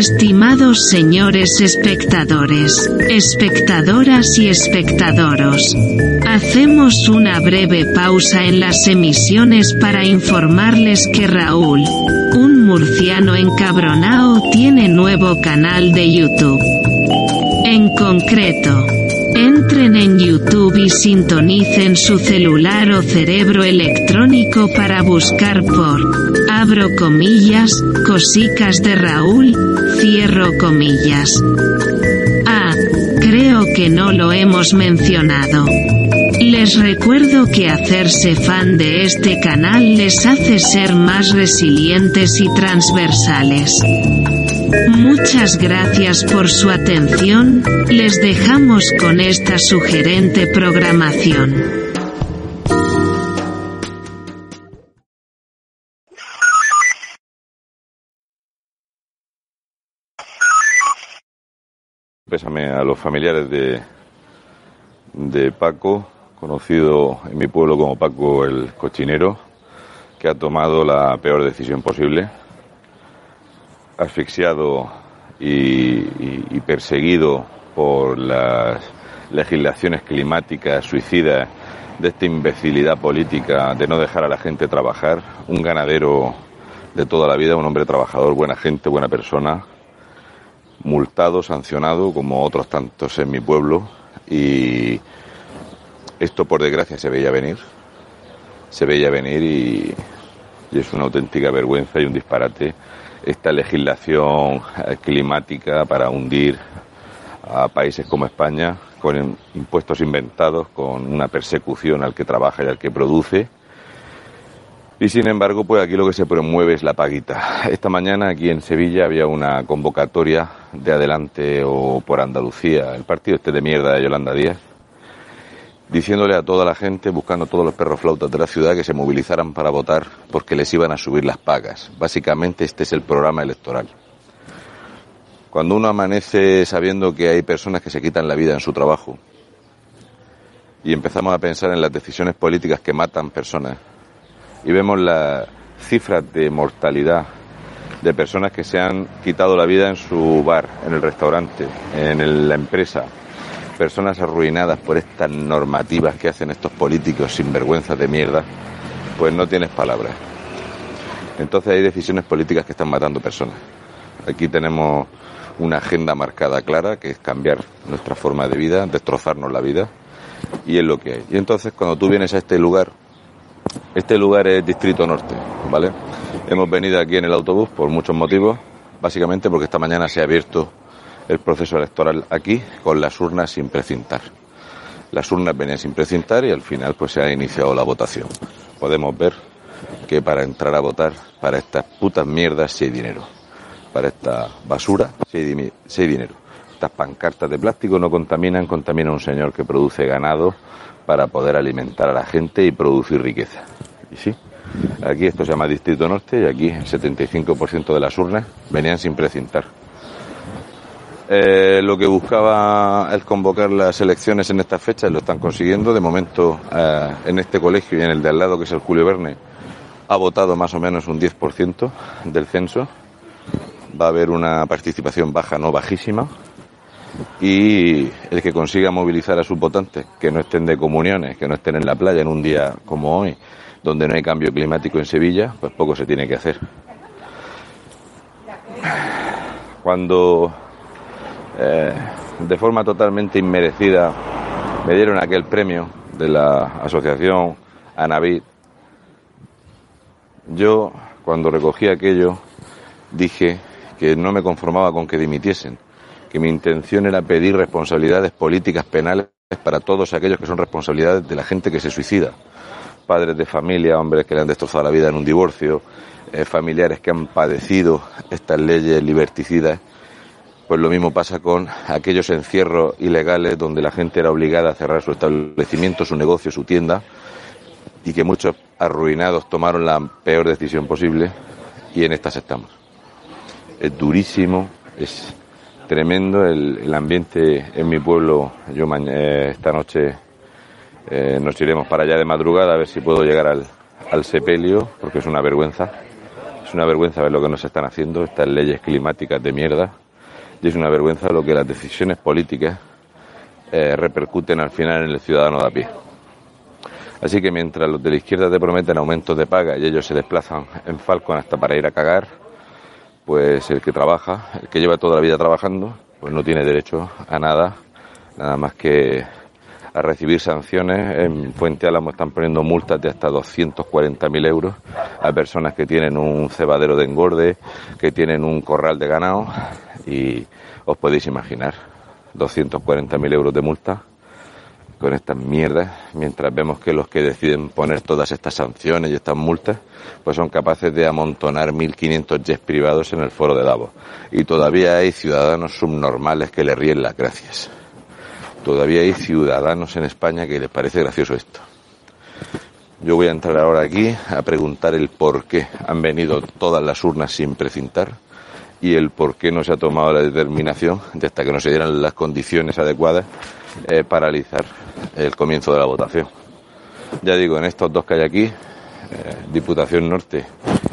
Estimados señores espectadores, espectadoras y espectadoros, hacemos una breve pausa en las emisiones para informarles que Raúl, un murciano encabronao, tiene nuevo canal de YouTube. En concreto, Entren en YouTube y sintonicen su celular o cerebro electrónico para buscar por, abro comillas, cosicas de Raúl, cierro comillas. Ah, creo que no lo hemos mencionado. Les recuerdo que hacerse fan de este canal les hace ser más resilientes y transversales. Muchas gracias por su atención, les dejamos con esta sugerente programación. A los familiares de, de Paco, conocido en mi pueblo como Paco el Cochinero, que ha tomado la peor decisión posible asfixiado y, perseguido por las legislaciones climáticas suicidas de esta imbecilidad política de no dejar a la gente trabajar, un ganadero de toda la vida, un hombre trabajador, buena gente, buena persona, multado, sancionado, como otros tantos en mi pueblo, y esto por desgracia se veía venir, se veía venir y es una auténtica vergüenza y un disparate esta legislación climática para hundir a países como España con impuestos inventados, con una persecución al que trabaja y al que produce. Y sin embargo, pues aquí lo que se promueve es la paguita. Esta mañana aquí en Sevilla había una convocatoria de adelante o por Andalucía, el partido este de mierda de Yolanda Díaz, diciéndole a toda la gente, buscando todos los perros flautas de la ciudad, que se movilizaran para votar porque les iban a subir las pagas. Básicamente este es el programa electoral. Cuando uno amanece sabiendo que hay personas que se quitan la vida en su trabajo y empezamos a pensar en las decisiones políticas que matan personas y vemos las cifras de mortalidad de personas que se han quitado la vida en su bar, en el restaurante, en la empresa, personas arruinadas por estas normativas que hacen estos políticos sin vergüenza de mierda, pues no tienes palabras. Entonces hay decisiones políticas que están matando personas. Aquí tenemos una agenda marcada clara, que es cambiar nuestra forma de vida, destrozarnos la vida, y es lo que hay. Y entonces cuando tú vienes a este lugar, este lugar es Distrito Norte, ¿vale? Hemos venido aquí en el autobús por muchos motivos, básicamente porque esta mañana se ha abierto el proceso electoral aquí con las urnas sin precintar. Las urnas venían sin precintar y al final pues se ha iniciado la votación. Podemos ver que para entrar a votar para estas putas mierdas sí hay dinero. Para esta basura sí hay, dinero. Estas pancartas de plástico no contaminan, contamina un señor que produce ganado para poder alimentar a la gente y producir riqueza. Y sí, aquí esto se llama Distrito Norte y aquí el 75% de las urnas venían sin precintar. Eh, lo que buscaba el convocar las elecciones en estas fechas lo están consiguiendo. De momento, eh, en este colegio y en el de al lado, que es el Julio Verne, ha votado más o menos un 10% del censo. Va a haber una participación baja, no bajísima. Y el que consiga movilizar a sus votantes, que no estén de comuniones, que no estén en la playa en un día como hoy, donde no hay cambio climático en Sevilla, pues poco se tiene que hacer. Cuando eh, de forma totalmente inmerecida, me dieron aquel premio de la asociación Anavid. Yo, cuando recogí aquello, dije que no me conformaba con que dimitiesen, que mi intención era pedir responsabilidades políticas penales para todos aquellos que son responsabilidades de la gente que se suicida, padres de familia, hombres que le han destrozado la vida en un divorcio, eh, familiares que han padecido estas leyes liberticidas, pues lo mismo pasa con aquellos encierros ilegales donde la gente era obligada a cerrar su establecimiento, su negocio, su tienda, y que muchos arruinados tomaron la peor decisión posible, y en estas estamos. Es durísimo, es tremendo el, ambiente en mi pueblo. Yo eh, esta noche eh, nos iremos para allá de madrugada a ver si puedo llegar al, al sepelio, porque es una vergüenza. Es una vergüenza ver lo que nos están haciendo, estas leyes climáticas de mierda. Y es una vergüenza lo que las decisiones políticas eh, repercuten al final en el ciudadano de a pie. Así que mientras los de la izquierda te prometen aumentos de paga y ellos se desplazan en Falcon hasta para ir a cagar, pues el que trabaja, el que lleva toda la vida trabajando, pues no tiene derecho a nada, nada más que a recibir sanciones. En Fuente Álamo están poniendo multas de hasta 240.000 euros a personas que tienen un cebadero de engorde, que tienen un corral de ganado y os podéis imaginar 240.000 euros de multa con estas mierdas, mientras vemos que los que deciden poner todas estas sanciones y estas multas, pues son capaces de amontonar 1.500 jets privados en el foro de Davos. Y todavía hay ciudadanos subnormales que le ríen las gracias. Todavía hay ciudadanos en España que les parece gracioso esto. Yo voy a entrar ahora aquí a preguntar el por qué han venido todas las urnas sin precintar y el por qué no se ha tomado la determinación de hasta que no se dieran las condiciones adecuadas eh, paralizar el comienzo de la votación. Ya digo, en estos dos que hay aquí, eh, Diputación Norte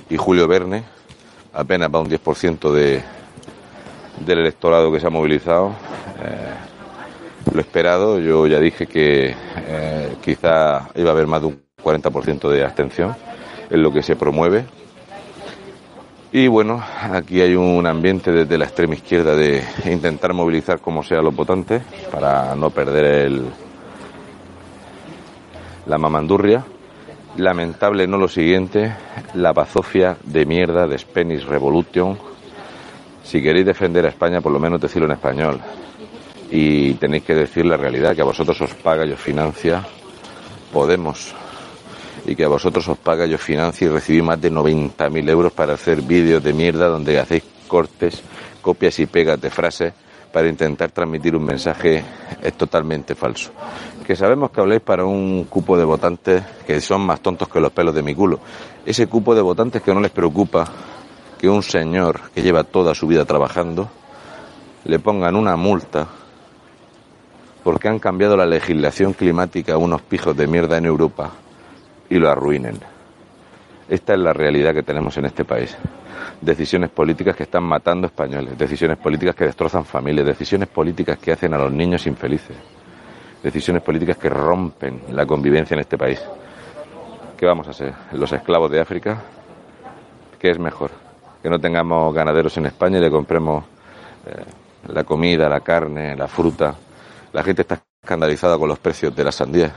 y Julio Verne, apenas va un 10% de, del electorado que se ha movilizado. Eh, lo esperado. Yo ya dije que eh, quizá iba a haber más de un 40% de abstención en lo que se promueve. Y bueno, aquí hay un ambiente desde la extrema izquierda de intentar movilizar como sea los votantes para no perder el, la mamandurria. Lamentable no lo siguiente, la bazofia de mierda de Spanish Revolution. Si queréis defender a España, por lo menos decirlo en español y tenéis que decir la realidad, que a vosotros os paga y os financia Podemos y que a vosotros os paga y os financia y recibís más de 90.000 euros para hacer vídeos de mierda donde hacéis cortes, copias y pegas de frases para intentar transmitir un mensaje es totalmente falso. Que sabemos que habléis para un cupo de votantes que son más tontos que los pelos de mi culo. Ese cupo de votantes que no les preocupa que un señor que lleva toda su vida trabajando le pongan una multa porque han cambiado la legislación climática a unos pijos de mierda en Europa y lo arruinen. Esta es la realidad que tenemos en este país. Decisiones políticas que están matando españoles, decisiones políticas que destrozan familias, decisiones políticas que hacen a los niños infelices, decisiones políticas que rompen la convivencia en este país. ¿Qué vamos a hacer? ¿Los esclavos de África? ¿Qué es mejor? ¿Que no tengamos ganaderos en España y le compremos eh, la comida, la carne, la fruta la gente está escandalizada con los precios de las sandías.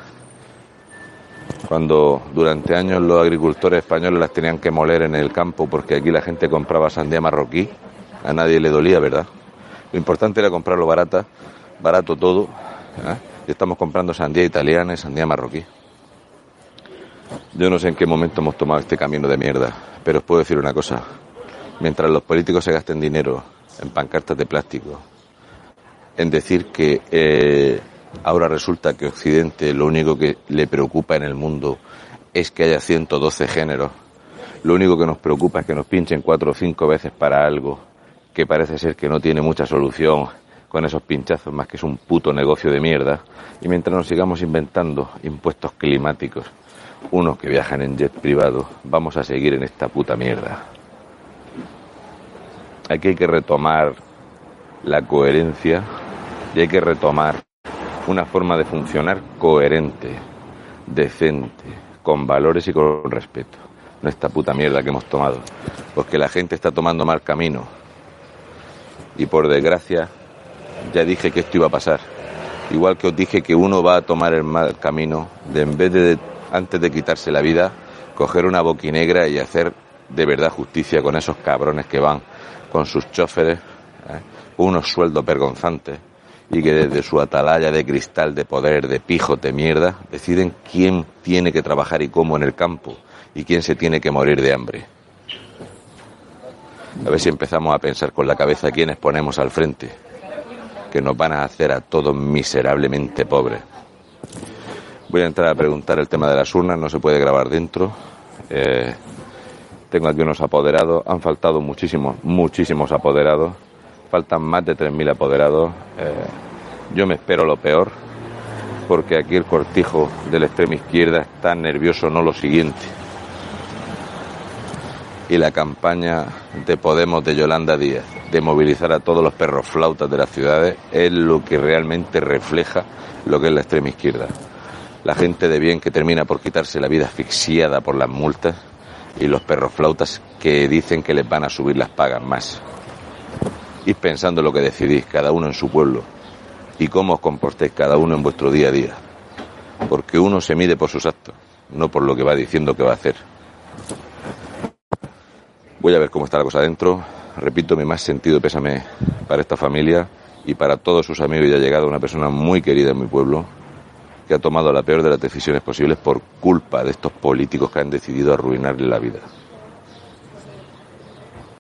Cuando durante años los agricultores españoles las tenían que moler en el campo porque aquí la gente compraba sandía marroquí, a nadie le dolía, ¿verdad? Lo importante era comprarlo barata, barato todo, ¿eh? y estamos comprando sandía italiana y sandía marroquí. Yo no sé en qué momento hemos tomado este camino de mierda, pero os puedo decir una cosa. Mientras los políticos se gasten dinero en pancartas de plástico, en decir que eh, ahora resulta que Occidente lo único que le preocupa en el mundo es que haya 112 géneros. Lo único que nos preocupa es que nos pinchen cuatro o cinco veces para algo que parece ser que no tiene mucha solución con esos pinchazos más que es un puto negocio de mierda. Y mientras nos sigamos inventando impuestos climáticos, unos que viajan en jet privado, vamos a seguir en esta puta mierda. Aquí hay que retomar la coherencia y hay que retomar una forma de funcionar coherente, decente, con valores y con respeto. No esta puta mierda que hemos tomado. Porque la gente está tomando mal camino. Y por desgracia, ya dije que esto iba a pasar. Igual que os dije que uno va a tomar el mal camino de en vez de, antes de quitarse la vida, coger una boquinegra y hacer de verdad justicia con esos cabrones que van con sus choferes, ¿eh? unos sueldos vergonzantes y que desde su atalaya de cristal de poder, de pijo, de mierda, deciden quién tiene que trabajar y cómo en el campo y quién se tiene que morir de hambre. A ver si empezamos a pensar con la cabeza quiénes ponemos al frente, que nos van a hacer a todos miserablemente pobres. Voy a entrar a preguntar el tema de las urnas, no se puede grabar dentro. Eh, tengo aquí unos apoderados, han faltado muchísimos, muchísimos apoderados, faltan más de 3.000 apoderados. Eh, yo me espero lo peor, porque aquí el cortijo de la extrema izquierda está nervioso, no lo siguiente. Y la campaña de Podemos de Yolanda Díaz, de movilizar a todos los perros flautas de las ciudades, es lo que realmente refleja lo que es la extrema izquierda. La gente de bien que termina por quitarse la vida asfixiada por las multas y los perros flautas que dicen que les van a subir las pagas más. Y pensando lo que decidís, cada uno en su pueblo, y cómo os comportéis cada uno en vuestro día a día. Porque uno se mide por sus actos, no por lo que va diciendo que va a hacer. Voy a ver cómo está la cosa adentro. Repito, mi más sentido pésame para esta familia y para todos sus amigos y ha llegado una persona muy querida en mi pueblo que ha tomado la peor de las decisiones posibles por culpa de estos políticos que han decidido arruinarle la vida.